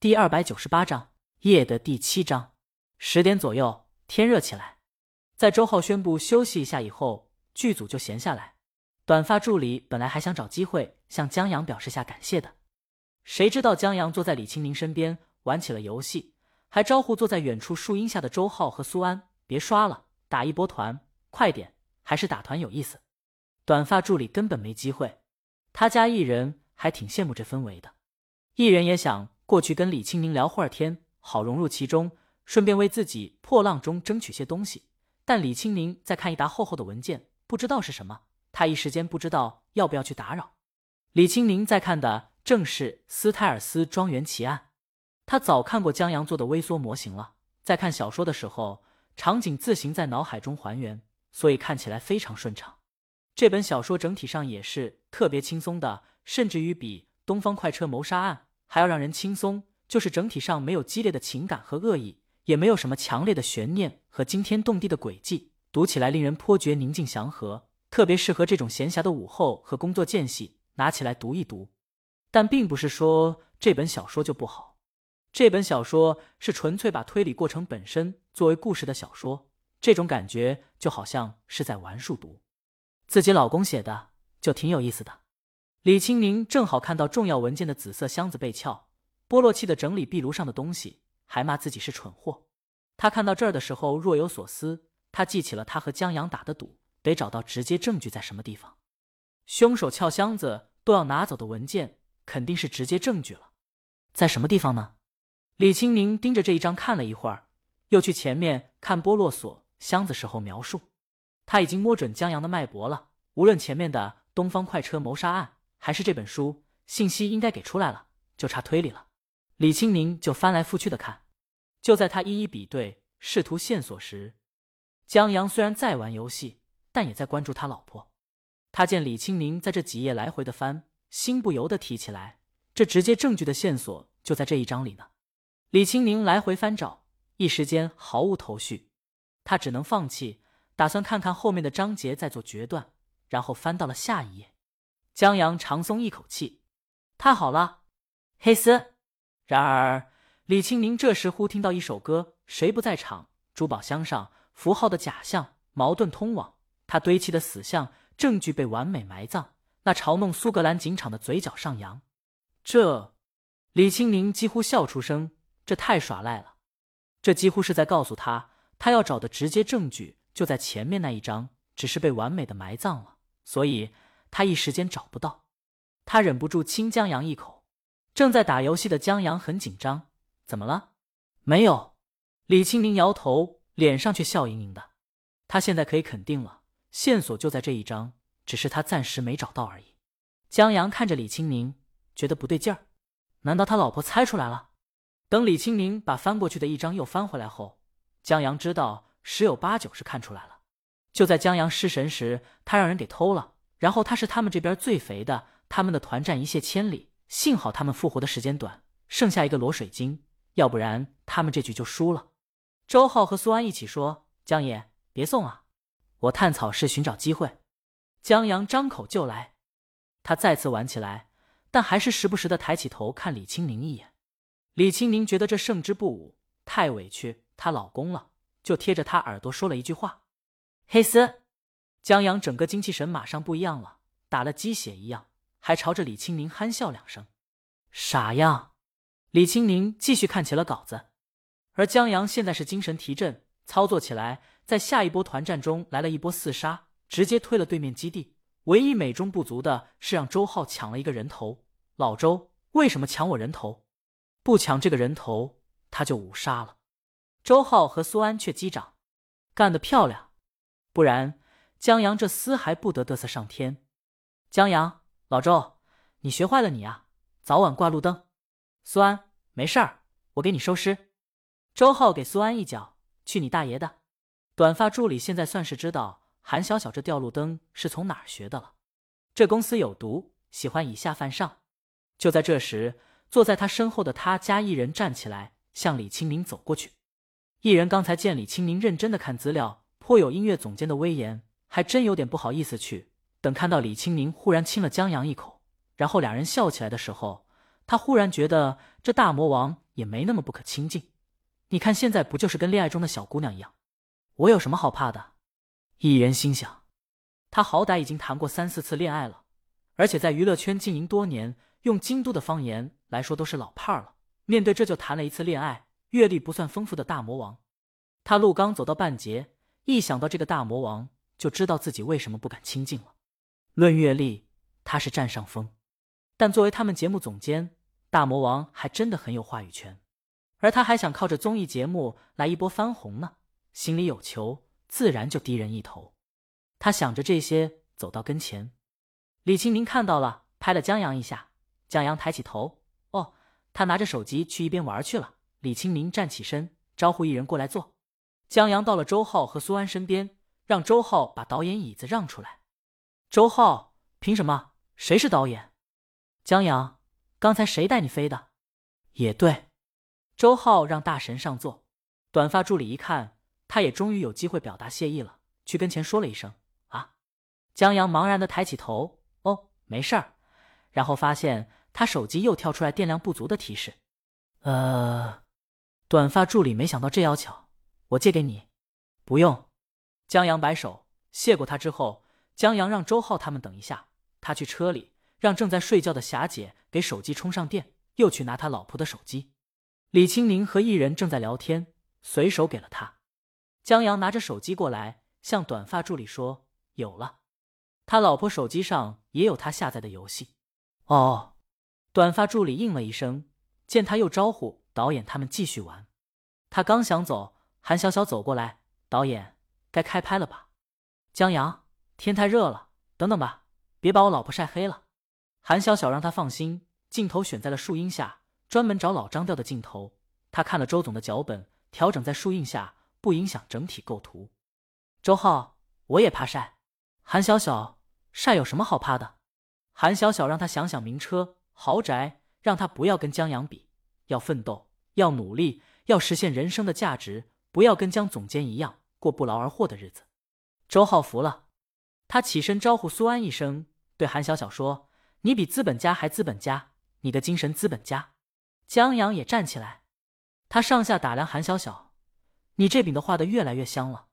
第二百九十八章夜的第七章。十点左右，天热起来，在周浩宣布休息一下以后，剧组就闲下来。短发助理本来还想找机会向江阳表示下感谢的，谁知道江阳坐在李青宁身边玩起了游戏，还招呼坐在远处树荫下的周浩和苏安：“别刷了，打一波团，快点，还是打团有意思。”短发助理根本没机会，他家艺人还挺羡慕这氛围的，艺人也想过去跟李青宁聊会儿天，好融入其中，顺便为自己破浪中争取些东西。但李青宁在看一沓厚厚的文件，不知道是什么。他一时间不知道要不要去打扰。李青宁在看的正是斯泰尔斯庄园奇案。他早看过江阳做的微缩模型了，在看小说的时候，场景自行在脑海中还原，所以看起来非常顺畅。这本小说整体上也是特别轻松的，甚至于比《东方快车谋杀案》还要让人轻松。就是整体上没有激烈的情感和恶意，也没有什么强烈的悬念和惊天动地的轨迹，读起来令人颇觉宁静祥和。特别适合这种闲暇的午后和工作间隙拿起来读一读，但并不是说这本小说就不好。这本小说是纯粹把推理过程本身作为故事的小说，这种感觉就好像是在玩数独。自己老公写的就挺有意思的。李青宁正好看到重要文件的紫色箱子被撬，剥落气的整理壁炉上的东西，还骂自己是蠢货。他看到这儿的时候若有所思，他记起了他和江阳打的赌。得找到直接证据在什么地方，凶手撬箱子都要拿走的文件，肯定是直接证据了。在什么地方呢？李青宁盯着这一张看了一会儿，又去前面看波洛锁箱子时候描述。他已经摸准江阳的脉搏了，无论前面的《东方快车谋杀案》还是这本书，信息应该给出来了，就差推理了。李青宁就翻来覆去的看。就在他一一比对，试图线索时，江阳虽然在玩游戏。但也在关注他老婆。他见李青宁在这几页来回的翻，心不由得提起来：这直接证据的线索就在这一章里呢。李青宁来回翻找，一时间毫无头绪，他只能放弃，打算看看后面的章节再做决断。然后翻到了下一页，江阳长松一口气：太好了，黑丝。然而李青宁这时忽听到一首歌：谁不在场？珠宝箱上符号的假象，矛盾通往。他堆砌的死相证据被完美埋葬，那嘲弄苏格兰警场的嘴角上扬。这，李青宁几乎笑出声，这太耍赖了。这几乎是在告诉他，他要找的直接证据就在前面那一张，只是被完美的埋葬了，所以他一时间找不到。他忍不住亲江阳一口。正在打游戏的江阳很紧张，怎么了？没有。李青宁摇头，脸上却笑盈盈的。他现在可以肯定了。线索就在这一张，只是他暂时没找到而已。江阳看着李青宁，觉得不对劲儿。难道他老婆猜出来了？等李青宁把翻过去的一张又翻回来后，江阳知道十有八九是看出来了。就在江阳失神时，他让人给偷了。然后他是他们这边最肥的，他们的团战一泻千里。幸好他们复活的时间短，剩下一个罗水晶，要不然他们这局就输了。周浩和苏安一起说：“江爷，别送啊。”我探草是寻找机会，江阳张口就来。他再次玩起来，但还是时不时的抬起头看李青宁一眼。李青宁觉得这胜之不武，太委屈她老公了，就贴着他耳朵说了一句话：“黑丝。”江阳整个精气神马上不一样了，打了鸡血一样，还朝着李青宁憨笑两声。傻样！李青宁继续看起了稿子，而江阳现在是精神提振，操作起来。在下一波团战中来了一波四杀，直接推了对面基地。唯一美中不足的是让周浩抢了一个人头。老周为什么抢我人头？不抢这个人头，他就五杀了。周浩和苏安却击掌，干得漂亮。不然江阳这厮还不得嘚瑟上天？江阳，老周，你学坏了你啊！早晚挂路灯。苏安，没事儿，我给你收尸。周浩给苏安一脚，去你大爷的！短发助理现在算是知道韩小小这吊路灯是从哪儿学的了。这公司有毒，喜欢以下犯上。就在这时，坐在他身后的他家艺人站起来，向李清明走过去。艺人刚才见李清明认真的看资料，颇有音乐总监的威严，还真有点不好意思去。等看到李青宁忽然亲了江阳一口，然后两人笑起来的时候，他忽然觉得这大魔王也没那么不可亲近。你看现在不就是跟恋爱中的小姑娘一样？我有什么好怕的？一人心想，他好歹已经谈过三四次恋爱了，而且在娱乐圈经营多年，用京都的方言来说都是老派了。面对这就谈了一次恋爱，阅历不算丰富的大魔王，他路刚走到半截，一想到这个大魔王，就知道自己为什么不敢亲近了。论阅历，他是占上风，但作为他们节目总监，大魔王还真的很有话语权。而他还想靠着综艺节目来一波翻红呢，心里有求，自然就低人一头。他想着这些，走到跟前，李清明看到了，拍了江阳一下。江阳抬起头，哦，他拿着手机去一边玩去了。李清明站起身，招呼一人过来坐。江阳到了周浩和苏安身边，让周浩把导演椅子让出来。周浩，凭什么？谁是导演？江阳，刚才谁带你飞的？也对。周浩让大神上座，短发助理一看，他也终于有机会表达谢意了，去跟前说了一声：“啊。”江阳茫然的抬起头：“哦，没事儿。”然后发现他手机又跳出来电量不足的提示。呃，短发助理没想到这要求，我借给你。不用。江阳摆手，谢过他之后，江阳让周浩他们等一下，他去车里让正在睡觉的霞姐给手机充上电，又去拿他老婆的手机。李青宁和艺人正在聊天，随手给了他。江阳拿着手机过来，向短发助理说：“有了，他老婆手机上也有他下载的游戏。”哦，短发助理应了一声。见他又招呼导演他们继续玩，他刚想走，韩小小走过来：“导演，该开拍了吧？”江阳，天太热了，等等吧，别把我老婆晒黑了。韩小小让他放心，镜头选在了树荫下。专门找老张调的镜头，他看了周总的脚本，调整在树荫下，不影响整体构图。周浩，我也怕晒。韩小小，晒有什么好怕的？韩小小让他想想名车豪宅，让他不要跟江阳比，要奋斗，要努力，要实现人生的价值，不要跟江总监一样过不劳而获的日子。周浩服了，他起身招呼苏安一声，对韩小小说：“你比资本家还资本家，你的精神资本家。”江阳也站起来，他上下打量韩小小：“你这饼的画的越来越香了。”